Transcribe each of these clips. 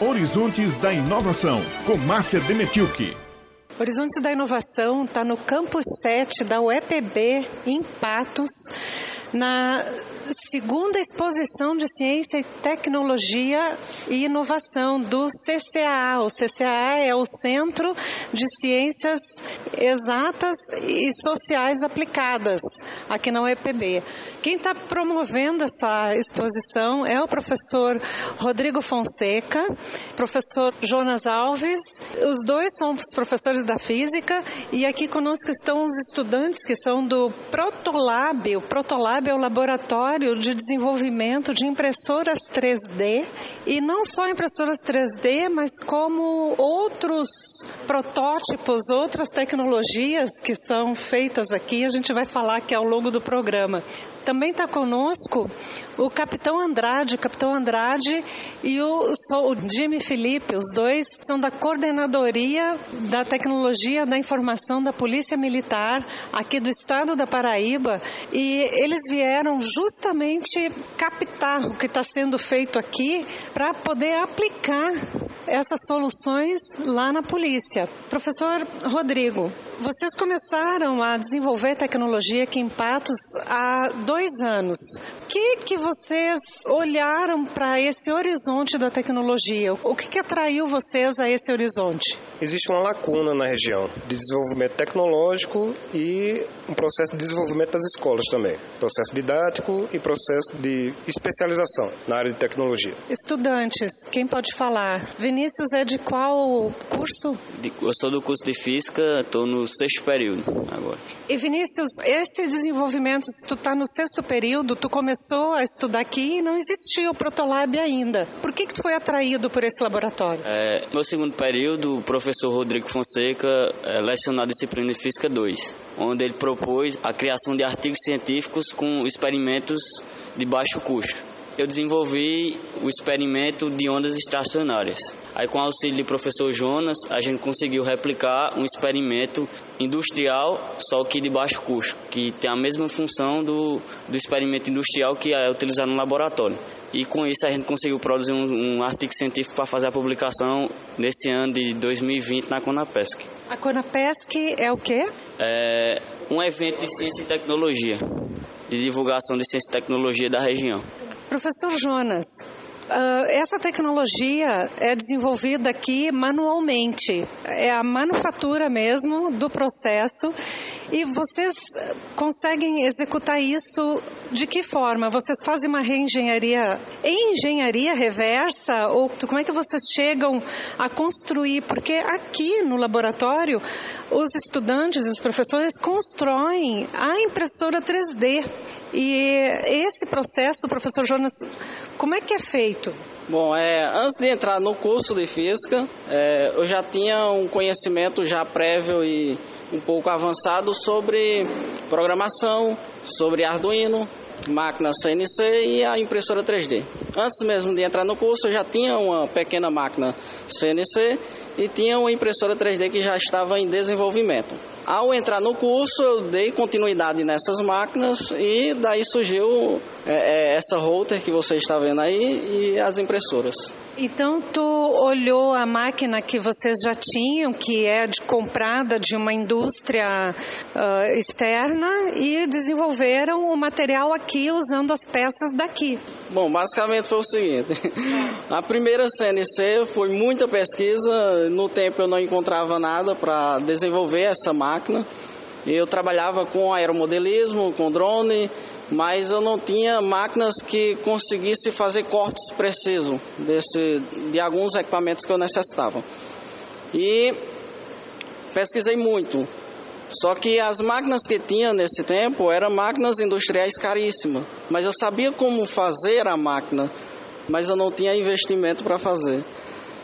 Horizontes da Inovação, com Márcia Demetilke. Horizontes da Inovação está no campus 7 da UEPB, em Patos, na segunda exposição de Ciência e Tecnologia e Inovação do CCAA. O CCAA é o Centro de Ciências Exatas e Sociais Aplicadas, aqui na UEPB. Quem está promovendo essa exposição é o professor Rodrigo Fonseca, professor Jonas Alves. Os dois são os professores da física e aqui conosco estão os estudantes que são do Protolab. O Protolab é o laboratório de desenvolvimento de impressoras 3D e não só impressoras 3D, mas como outros protótipos, outras tecnologias que são feitas aqui. A gente vai falar aqui ao longo do programa. Também está conosco o Capitão Andrade, o Capitão Andrade e o, o Jimmy Felipe, os dois são da Coordenadoria da Tecnologia da Informação da Polícia Militar aqui do estado da Paraíba e eles vieram justamente captar o que está sendo feito aqui para poder aplicar essas soluções lá na polícia. Professor Rodrigo, vocês começaram a desenvolver tecnologia aqui em Patos há dois anos. O que, que vocês olharam para esse horizonte da tecnologia? O que, que atraiu vocês a esse horizonte? Existe uma lacuna na região de desenvolvimento tecnológico e um processo de desenvolvimento das escolas também. Processo didático e processo de especialização na área de tecnologia. Estudantes, quem pode falar? Vinícius é de qual curso? Eu sou do curso de Física, estou no sexto período agora. E Vinícius, esse desenvolvimento, se tu está no sexto período, tu começou a estudar aqui e não existia o Protolab ainda. Por que que tu foi atraído por esse laboratório? É, meu segundo período, o professor Rodrigo Fonseca é, lecionou a disciplina de Física 2, onde ele propôs a criação de artigos científicos com experimentos de baixo custo eu desenvolvi o experimento de ondas estacionárias. Aí, com o auxílio do professor Jonas, a gente conseguiu replicar um experimento industrial, só que de baixo custo, que tem a mesma função do, do experimento industrial que é utilizado no laboratório. E com isso a gente conseguiu produzir um, um artigo científico para fazer a publicação nesse ano de 2020 na Conapesc. A Conapesc é o quê? É um evento de ciência e tecnologia, de divulgação de ciência e tecnologia da região. Professor Jonas, Uh, essa tecnologia é desenvolvida aqui manualmente, é a manufatura mesmo do processo. E vocês conseguem executar isso de que forma? Vocês fazem uma reengenharia em engenharia reversa? Ou como é que vocês chegam a construir? Porque aqui no laboratório, os estudantes e os professores constroem a impressora 3D. E esse processo, professor Jonas, como é que é feito? Bom, é, antes de entrar no curso de física, é, eu já tinha um conhecimento já prévio e um pouco avançado sobre programação, sobre Arduino, máquina CNC e a impressora 3D. Antes mesmo de entrar no curso, eu já tinha uma pequena máquina CNC e tinha uma impressora 3D que já estava em desenvolvimento. Ao entrar no curso, eu dei continuidade nessas máquinas e daí surgiu é, é, essa router que você está vendo aí e as impressoras. Então tu olhou a máquina que vocês já tinham, que é de, comprada de uma indústria uh, externa e desenvolveram o material aqui usando as peças daqui. Bom, basicamente foi o seguinte: a primeira CNC foi muita pesquisa. No tempo eu não encontrava nada para desenvolver essa máquina. Eu trabalhava com aeromodelismo, com drone, mas eu não tinha máquinas que conseguisse fazer cortes precisos desse, de alguns equipamentos que eu necessitava. E pesquisei muito. Só que as máquinas que tinha nesse tempo eram máquinas industriais caríssimas. Mas eu sabia como fazer a máquina, mas eu não tinha investimento para fazer.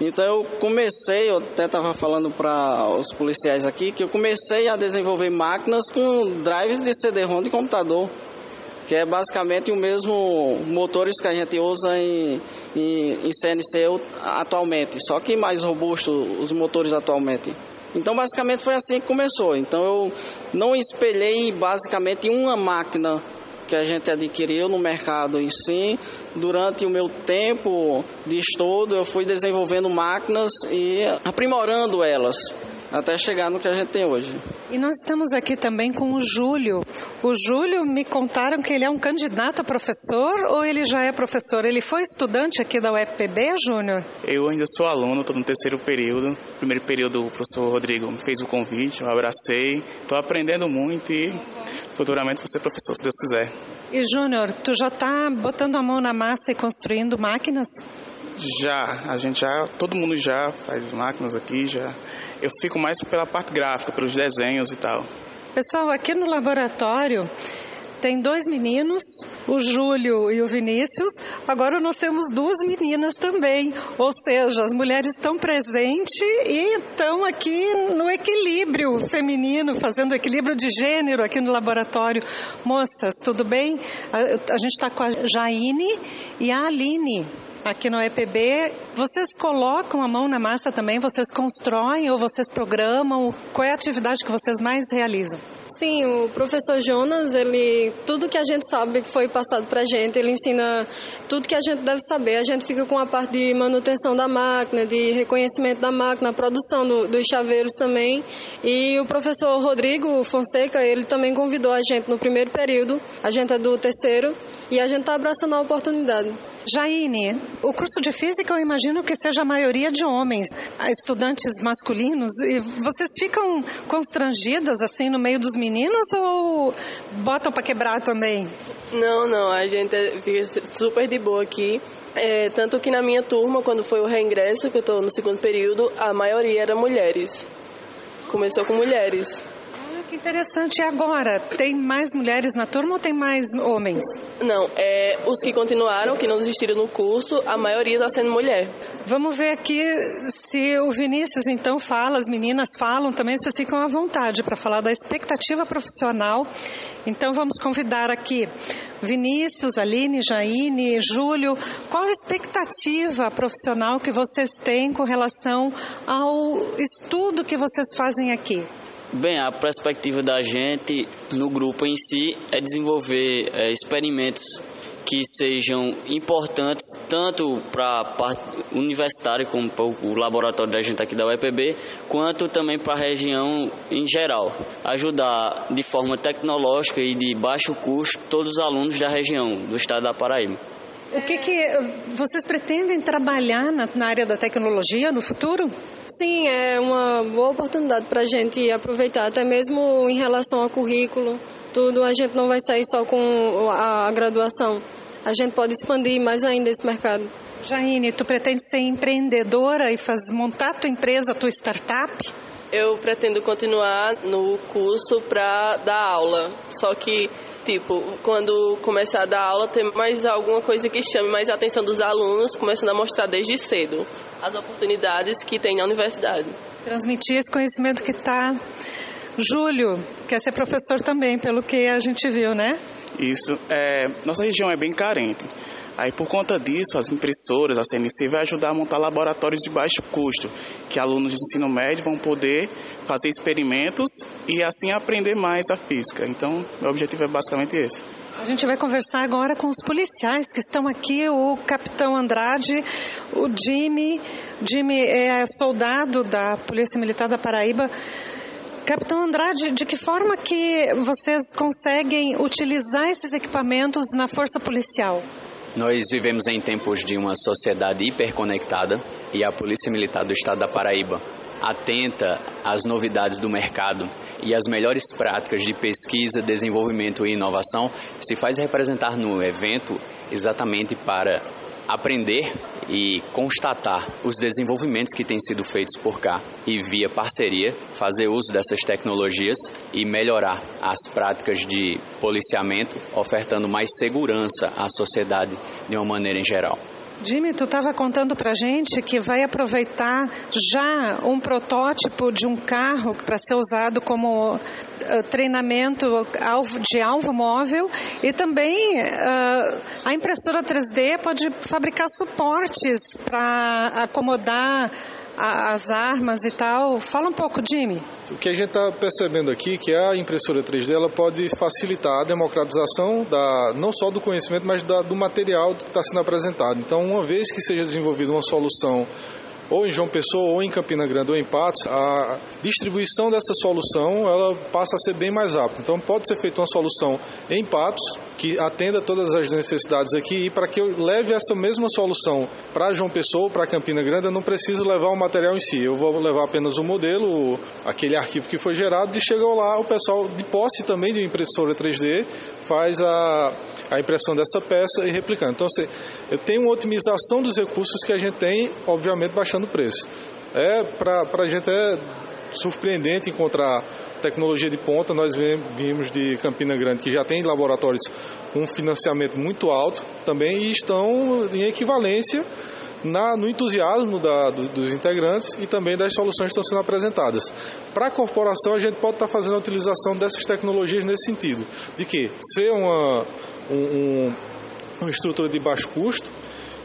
Então eu comecei, eu até estava falando para os policiais aqui, que eu comecei a desenvolver máquinas com drives de CD-ROM de computador, que é basicamente o mesmo motores que a gente usa em, em, em CNC atualmente, só que mais robusto os motores atualmente. Então basicamente foi assim que começou. Então eu não espelhei basicamente uma máquina que a gente adquiriu no mercado em si. Durante o meu tempo de estudo, eu fui desenvolvendo máquinas e aprimorando elas até chegar no que a gente tem hoje. E nós estamos aqui também com o Júlio. O Júlio me contaram que ele é um candidato a professor ou ele já é professor? Ele foi estudante aqui da UFPB, Júnior? Eu ainda sou aluno, estou no terceiro período. Primeiro período o professor Rodrigo me fez o convite, eu abracei. Estou aprendendo muito e futuramente vou ser professor, se Deus quiser. E Júnior, tu já está botando a mão na massa e construindo máquinas? Já, a gente já, todo mundo já faz máquinas aqui, já. Eu fico mais pela parte gráfica, pelos desenhos e tal. Pessoal, aqui no laboratório tem dois meninos, o Júlio e o Vinícius. Agora nós temos duas meninas também, ou seja, as mulheres estão presentes e estão aqui no equilíbrio feminino, fazendo equilíbrio de gênero aqui no laboratório. Moças, tudo bem? A, a gente está com a Jaine e a Aline aqui no EPB. Vocês colocam a mão na massa também? Vocês constroem ou vocês programam? Qual é a atividade que vocês mais realizam? Sim, o professor Jonas, ele tudo que a gente sabe que foi passado para a gente, ele ensina tudo que a gente deve saber. A gente fica com a parte de manutenção da máquina, de reconhecimento da máquina, produção do, dos chaveiros também. E o professor Rodrigo Fonseca, ele também convidou a gente no primeiro período. A gente é do terceiro e a gente está abraçando a oportunidade. Jaine, o curso de física eu imagino que seja a maioria de homens, estudantes masculinos, e vocês ficam constrangidas assim no meio dos meninos ou botam para quebrar também? Não, não, a gente fica super de boa aqui. É, tanto que na minha turma, quando foi o reingresso, que eu estou no segundo período, a maioria era mulheres. Começou com mulheres. Interessante. E agora, tem mais mulheres na turma ou tem mais homens? Não, é, os que continuaram, que não desistiram no curso, a maioria está sendo mulher. Vamos ver aqui se o Vinícius então fala, as meninas falam também, vocês ficam à vontade para falar da expectativa profissional. Então vamos convidar aqui Vinícius, Aline, Jaine, Júlio. Qual a expectativa profissional que vocês têm com relação ao estudo que vocês fazem aqui? Bem, a perspectiva da gente no grupo em si é desenvolver é, experimentos que sejam importantes tanto para a parte universitária, como para o laboratório da gente aqui da UEPB, quanto também para a região em geral. Ajudar de forma tecnológica e de baixo custo todos os alunos da região do estado da Paraíba. O que, que vocês pretendem trabalhar na, na área da tecnologia no futuro? Sim, é uma boa oportunidade para a gente aproveitar, até mesmo em relação ao currículo. Tudo, a gente não vai sair só com a graduação. A gente pode expandir mais ainda esse mercado. Jaine, tu pretende ser empreendedora e faz, montar tua empresa, tua startup? Eu pretendo continuar no curso para dar aula, só que tipo, quando começar a dar aula, ter mais alguma coisa que chame mais a atenção dos alunos, começando a mostrar desde cedo as oportunidades que tem na universidade. Transmitir esse conhecimento que está. Júlio, quer ser professor também, pelo que a gente viu, né? Isso. É, nossa região é bem carente. Aí, por conta disso, as impressoras, a CNC, vai ajudar a montar laboratórios de baixo custo, que alunos de ensino médio vão poder fazer experimentos e assim aprender mais a física. Então, o objetivo é basicamente esse. A gente vai conversar agora com os policiais que estão aqui, o capitão Andrade, o Jimmy. Jimmy é soldado da Polícia Militar da Paraíba. Capitão Andrade, de que forma que vocês conseguem utilizar esses equipamentos na força policial? Nós vivemos em tempos de uma sociedade hiperconectada e a Polícia Militar do Estado da Paraíba, atenta às novidades do mercado e às melhores práticas de pesquisa, desenvolvimento e inovação, se faz representar no evento exatamente para aprender e constatar os desenvolvimentos que têm sido feitos por cá e via parceria fazer uso dessas tecnologias e melhorar as práticas de policiamento, ofertando mais segurança à sociedade de uma maneira em geral. Jimmy, tu estava contando para gente que vai aproveitar já um protótipo de um carro para ser usado como uh, treinamento de alvo móvel e também uh, a impressora 3D pode fabricar suportes para acomodar as armas e tal. Fala um pouco, Jimmy. O que a gente está percebendo aqui é que a impressora 3D ela pode facilitar a democratização da, não só do conhecimento, mas da, do material que está sendo apresentado. Então, uma vez que seja desenvolvida uma solução ou em João Pessoa, ou em Campina Grande, ou em Patos, a distribuição dessa solução ela passa a ser bem mais rápida. Então pode ser feita uma solução em Patos que atenda todas as necessidades aqui e para que eu leve essa mesma solução para João Pessoa ou para Campina Grande, eu não preciso levar o material em si. Eu vou levar apenas o modelo, aquele arquivo que foi gerado e chegou lá o pessoal de posse também de impressora 3D faz a, a impressão dessa peça e replicando. Então, assim, eu tenho uma otimização dos recursos que a gente tem, obviamente, baixando o preço. É, para a gente é surpreendente encontrar tecnologia de ponta. Nós vimos de Campina Grande que já tem laboratórios com financiamento muito alto também e estão em equivalência na, no entusiasmo da, do, dos integrantes e também das soluções que estão sendo apresentadas. Para a corporação, a gente pode estar fazendo a utilização dessas tecnologias nesse sentido, de que ser uma, um, um, uma estrutura de baixo custo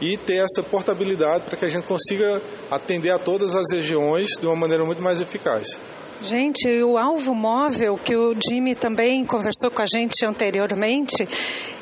e ter essa portabilidade para que a gente consiga atender a todas as regiões de uma maneira muito mais eficaz. Gente, o alvo móvel que o Jimmy também conversou com a gente anteriormente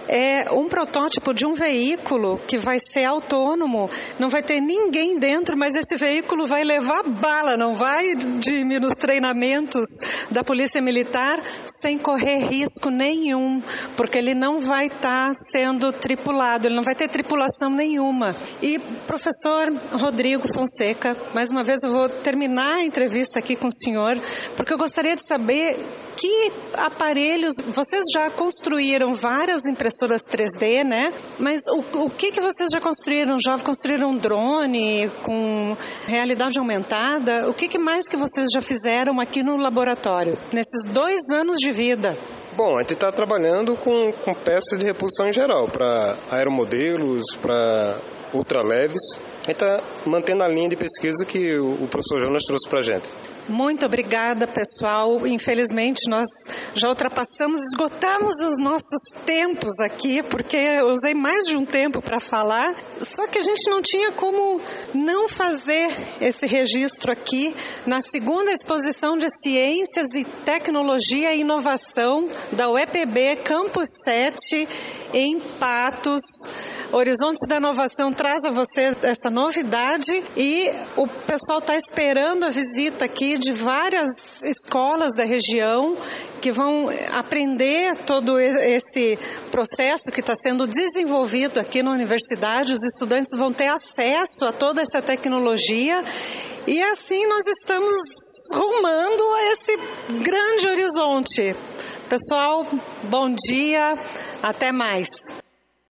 é um protótipo de um veículo que vai ser autônomo, não vai ter ninguém dentro, mas esse veículo vai levar bala, não vai diminuir os treinamentos da Polícia Militar sem correr risco nenhum, porque ele não vai estar tá sendo tripulado, ele não vai ter tripulação nenhuma. E professor Rodrigo Fonseca, mais uma vez eu vou terminar a entrevista aqui com o senhor, porque eu gostaria de saber que aparelhos vocês já construíram várias impressoras 3D, né? Mas o, o que que vocês já construíram? Já construíram um drone com realidade aumentada? O que, que mais que vocês já fizeram aqui no laboratório nesses dois anos de vida? Bom, a gente está trabalhando com, com peças de reposição em geral, para aeromodelos, para ultraleves. A gente está mantendo a linha de pesquisa que o, o professor Jonas trouxe para a gente. Muito obrigada, pessoal. Infelizmente, nós já ultrapassamos, esgotamos os nossos tempos aqui, porque eu usei mais de um tempo para falar. Só que a gente não tinha como não fazer esse registro aqui na segunda exposição de Ciências e Tecnologia e Inovação da UEPB Campus 7 em Patos. Horizontes da Inovação traz a você essa novidade e o pessoal está esperando a visita aqui de várias escolas da região que vão aprender todo esse processo que está sendo desenvolvido aqui na universidade. Os estudantes vão ter acesso a toda essa tecnologia e assim nós estamos rumando a esse grande horizonte. Pessoal, bom dia, até mais.